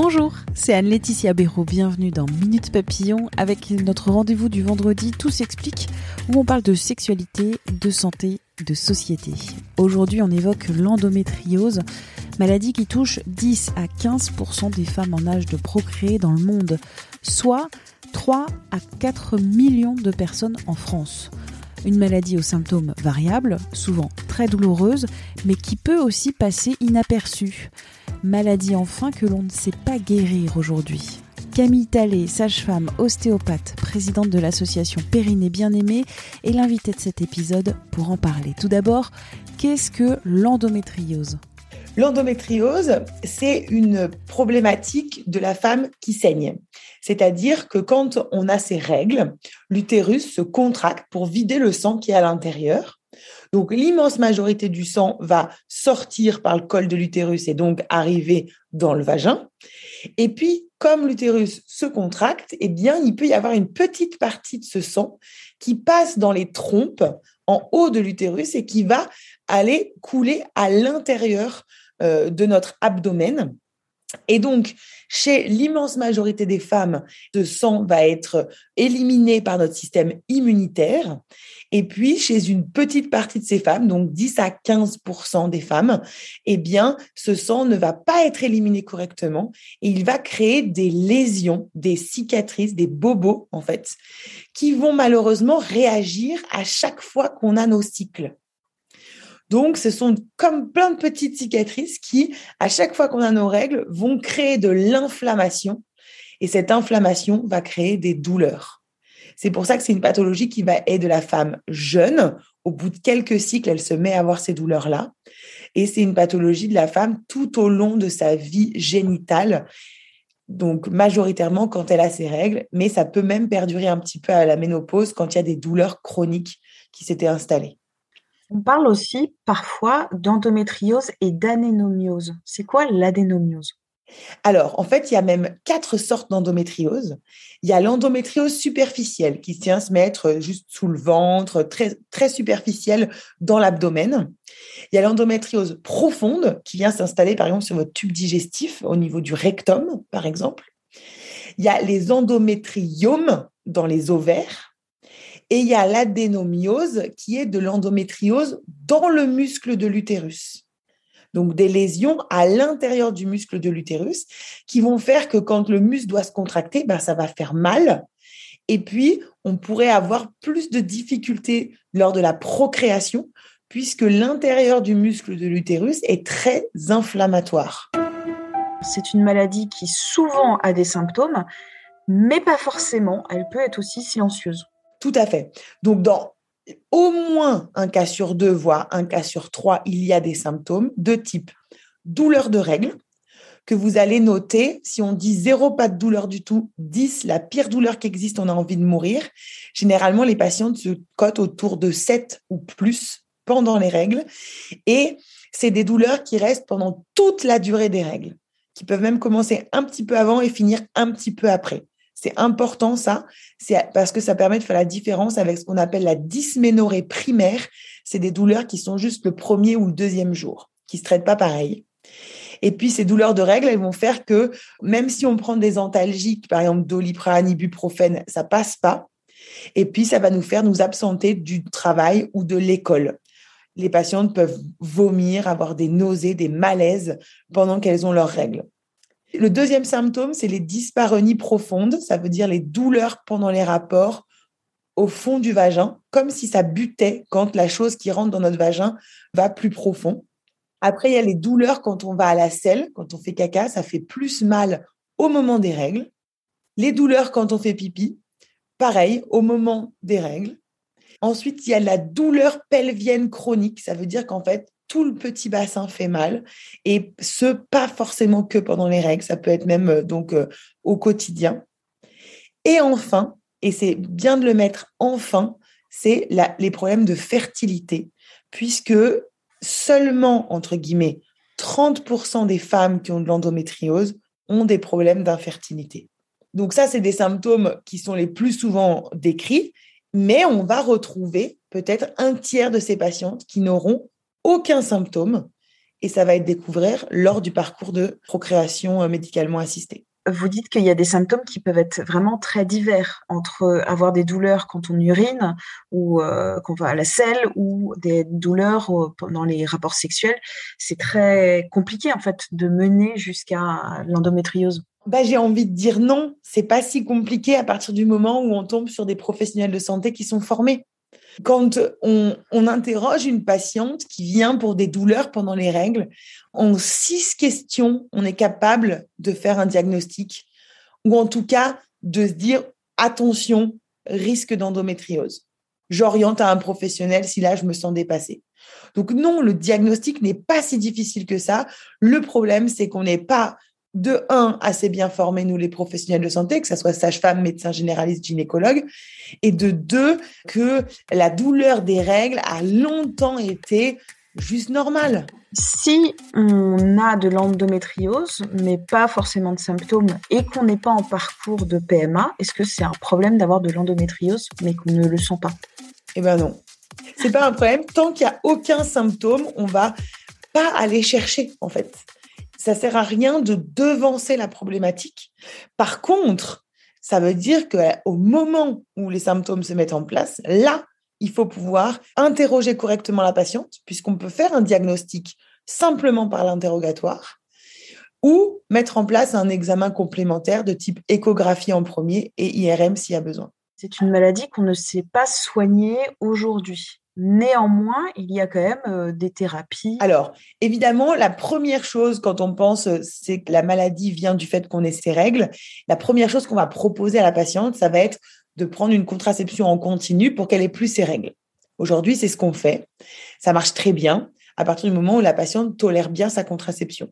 Bonjour, c'est Anne-Laetitia Béraud. Bienvenue dans Minute Papillon avec notre rendez-vous du vendredi Tout s'explique où on parle de sexualité, de santé, de société. Aujourd'hui, on évoque l'endométriose, maladie qui touche 10 à 15% des femmes en âge de procréer dans le monde, soit 3 à 4 millions de personnes en France. Une maladie aux symptômes variables, souvent très douloureuse, mais qui peut aussi passer inaperçue. Maladie enfin que l'on ne sait pas guérir aujourd'hui. Camille Tallet, sage-femme, ostéopathe, présidente de l'association Périnée Bien-Aimée, est l'invitée de cet épisode pour en parler. Tout d'abord, qu'est-ce que l'endométriose? L'endométriose, c'est une problématique de la femme qui saigne. C'est-à-dire que quand on a ses règles, l'utérus se contracte pour vider le sang qui est à l'intérieur donc l'immense majorité du sang va sortir par le col de l'utérus et donc arriver dans le vagin. Et puis, comme l'utérus se contracte, eh bien, il peut y avoir une petite partie de ce sang qui passe dans les trompes en haut de l'utérus et qui va aller couler à l'intérieur euh, de notre abdomen. Et donc, chez l'immense majorité des femmes, ce sang va être éliminé par notre système immunitaire. Et puis, chez une petite partie de ces femmes, donc 10 à 15% des femmes, eh bien, ce sang ne va pas être éliminé correctement et il va créer des lésions, des cicatrices, des bobos, en fait, qui vont malheureusement réagir à chaque fois qu'on a nos cycles. Donc, ce sont comme plein de petites cicatrices qui, à chaque fois qu'on a nos règles, vont créer de l'inflammation. Et cette inflammation va créer des douleurs. C'est pour ça que c'est une pathologie qui va aider la femme jeune. Au bout de quelques cycles, elle se met à avoir ces douleurs-là. Et c'est une pathologie de la femme tout au long de sa vie génitale. Donc, majoritairement quand elle a ses règles, mais ça peut même perdurer un petit peu à la ménopause quand il y a des douleurs chroniques qui s'étaient installées. On parle aussi parfois d'endométriose et d'adénomiose. C'est quoi l'adénomiose alors, en fait, il y a même quatre sortes d'endométriose. Il y a l'endométriose superficielle qui tient à se mettre juste sous le ventre, très, très superficielle dans l'abdomen. Il y a l'endométriose profonde qui vient s'installer, par exemple, sur votre tube digestif au niveau du rectum, par exemple. Il y a les endométriomes dans les ovaires. Et il y a l'adénomiose qui est de l'endométriose dans le muscle de l'utérus. Donc des lésions à l'intérieur du muscle de l'utérus qui vont faire que quand le muscle doit se contracter, ben, ça va faire mal. Et puis, on pourrait avoir plus de difficultés lors de la procréation puisque l'intérieur du muscle de l'utérus est très inflammatoire. C'est une maladie qui souvent a des symptômes, mais pas forcément. Elle peut être aussi silencieuse. Tout à fait. Donc, dans au moins un cas sur deux, voire un cas sur trois, il y a des symptômes de type douleur de règles, que vous allez noter. Si on dit zéro, pas de douleur du tout, 10, la pire douleur qui existe, on a envie de mourir. Généralement, les patientes se cotent autour de 7 ou plus pendant les règles. Et c'est des douleurs qui restent pendant toute la durée des règles, qui peuvent même commencer un petit peu avant et finir un petit peu après. C'est important ça, c'est parce que ça permet de faire la différence avec ce qu'on appelle la dysménorrhée primaire. C'est des douleurs qui sont juste le premier ou le deuxième jour, qui se traitent pas pareil. Et puis ces douleurs de règles, elles vont faire que même si on prend des antalgiques, par exemple doliprane, ibuprofène, ça passe pas. Et puis ça va nous faire nous absenter du travail ou de l'école. Les patientes peuvent vomir, avoir des nausées, des malaises pendant qu'elles ont leurs règles. Le deuxième symptôme, c'est les dyspareunies profondes, ça veut dire les douleurs pendant les rapports au fond du vagin, comme si ça butait quand la chose qui rentre dans notre vagin va plus profond. Après, il y a les douleurs quand on va à la selle, quand on fait caca, ça fait plus mal au moment des règles. Les douleurs quand on fait pipi, pareil, au moment des règles. Ensuite, il y a la douleur pelvienne chronique. Ça veut dire qu'en fait, tout le petit bassin fait mal et ce, pas forcément que pendant les règles, ça peut être même euh, donc euh, au quotidien. Et enfin, et c'est bien de le mettre enfin, c'est les problèmes de fertilité, puisque seulement, entre guillemets, 30% des femmes qui ont de l'endométriose ont des problèmes d'infertilité. Donc ça, c'est des symptômes qui sont les plus souvent décrits, mais on va retrouver peut-être un tiers de ces patientes qui n'auront aucun symptôme, et ça va être découvert lors du parcours de procréation euh, médicalement assistée vous dites qu'il y a des symptômes qui peuvent être vraiment très divers entre avoir des douleurs quand on urine ou euh, qu'on va à la selle ou des douleurs pendant les rapports sexuels. C'est très compliqué en fait de mener jusqu'à l'endométriose. Bah, j'ai envie de dire non, c'est pas si compliqué à partir du moment où on tombe sur des professionnels de santé qui sont formés. Quand on, interroge une patiente qui vient pour des douleurs pendant les règles, en six questions, on est capable de faire un diagnostic ou en tout cas de se dire attention, risque d'endométriose. J'oriente à un professionnel si là je me sens dépassée. Donc non, le diagnostic n'est pas si difficile que ça. Le problème, c'est qu'on n'est pas de un, assez bien formés, nous les professionnels de santé, que ce soit sage-femme, médecin généraliste, gynécologue, et de deux, que la douleur des règles a longtemps été juste normale. Si on a de l'endométriose, mais pas forcément de symptômes, et qu'on n'est pas en parcours de PMA, est-ce que c'est un problème d'avoir de l'endométriose, mais qu'on ne le sent pas? Eh ben non. C'est pas un problème. Tant qu'il n'y a aucun symptôme, on va pas aller chercher, en fait ça sert à rien de devancer la problématique. Par contre, ça veut dire qu'au moment où les symptômes se mettent en place, là, il faut pouvoir interroger correctement la patiente, puisqu'on peut faire un diagnostic simplement par l'interrogatoire, ou mettre en place un examen complémentaire de type échographie en premier et IRM s'il y a besoin. C'est une maladie qu'on ne sait pas soigner aujourd'hui. Néanmoins, il y a quand même euh, des thérapies. Alors, évidemment, la première chose quand on pense, euh, c'est que la maladie vient du fait qu'on ait ses règles. La première chose qu'on va proposer à la patiente, ça va être de prendre une contraception en continu pour qu'elle ait plus ses règles. Aujourd'hui, c'est ce qu'on fait. Ça marche très bien à partir du moment où la patiente tolère bien sa contraception.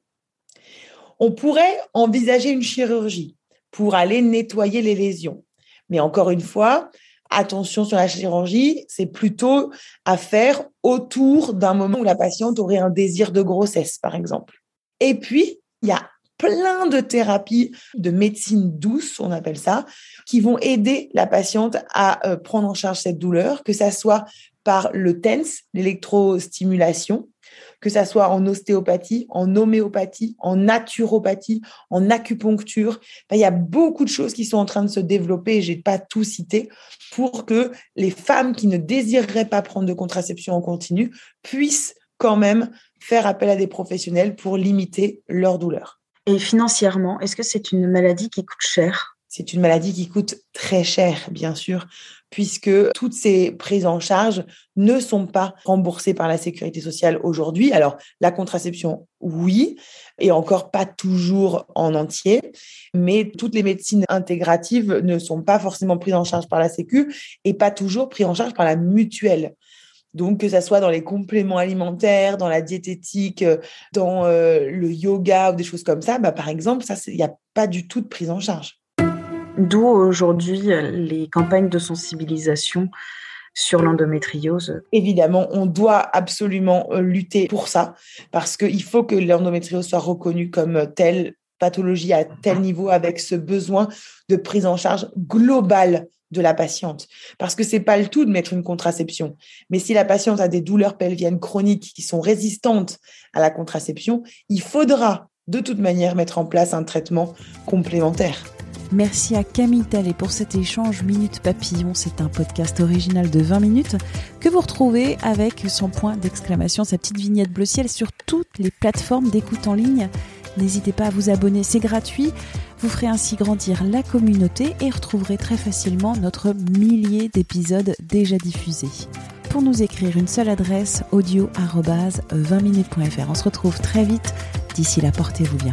On pourrait envisager une chirurgie pour aller nettoyer les lésions. Mais encore une fois, attention sur la chirurgie, c'est plutôt à faire autour d'un moment où la patiente aurait un désir de grossesse, par exemple. Et puis, il y a plein de thérapies de médecine douce, on appelle ça, qui vont aider la patiente à euh, prendre en charge cette douleur, que ça soit par le TENS, l'électrostimulation, que ça soit en ostéopathie, en homéopathie, en naturopathie, en acupuncture. il y a beaucoup de choses qui sont en train de se développer, je n'ai pas tout cité, pour que les femmes qui ne désireraient pas prendre de contraception en continu puissent quand même faire appel à des professionnels pour limiter leur douleur. Et financièrement, est-ce que c'est une maladie qui coûte cher? C'est une maladie qui coûte très cher, bien sûr, puisque toutes ces prises en charge ne sont pas remboursées par la sécurité sociale aujourd'hui. Alors, la contraception, oui, et encore pas toujours en entier, mais toutes les médecines intégratives ne sont pas forcément prises en charge par la Sécu et pas toujours prises en charge par la mutuelle. Donc, que ce soit dans les compléments alimentaires, dans la diététique, dans euh, le yoga ou des choses comme ça, bah, par exemple, ça, il n'y a pas du tout de prise en charge. D'où aujourd'hui les campagnes de sensibilisation sur l'endométriose. Évidemment, on doit absolument euh, lutter pour ça parce qu'il faut que l'endométriose soit reconnue comme telle pathologie à tel niveau avec ce besoin de prise en charge globale de la patiente. Parce que c'est pas le tout de mettre une contraception. Mais si la patiente a des douleurs pelviennes chroniques qui sont résistantes à la contraception, il faudra de toute manière mettre en place un traitement complémentaire. Merci à Camille Tallet pour cet échange Minute Papillon. C'est un podcast original de 20 minutes que vous retrouvez avec son point d'exclamation, sa petite vignette bleu ciel sur toutes les plateformes d'écoute en ligne. N'hésitez pas à vous abonner, c'est gratuit. Vous ferez ainsi grandir la communauté et retrouverez très facilement notre millier d'épisodes déjà diffusés. Pour nous écrire une seule adresse audio 20minutes.fr. On se retrouve très vite. D'ici là, portez-vous bien.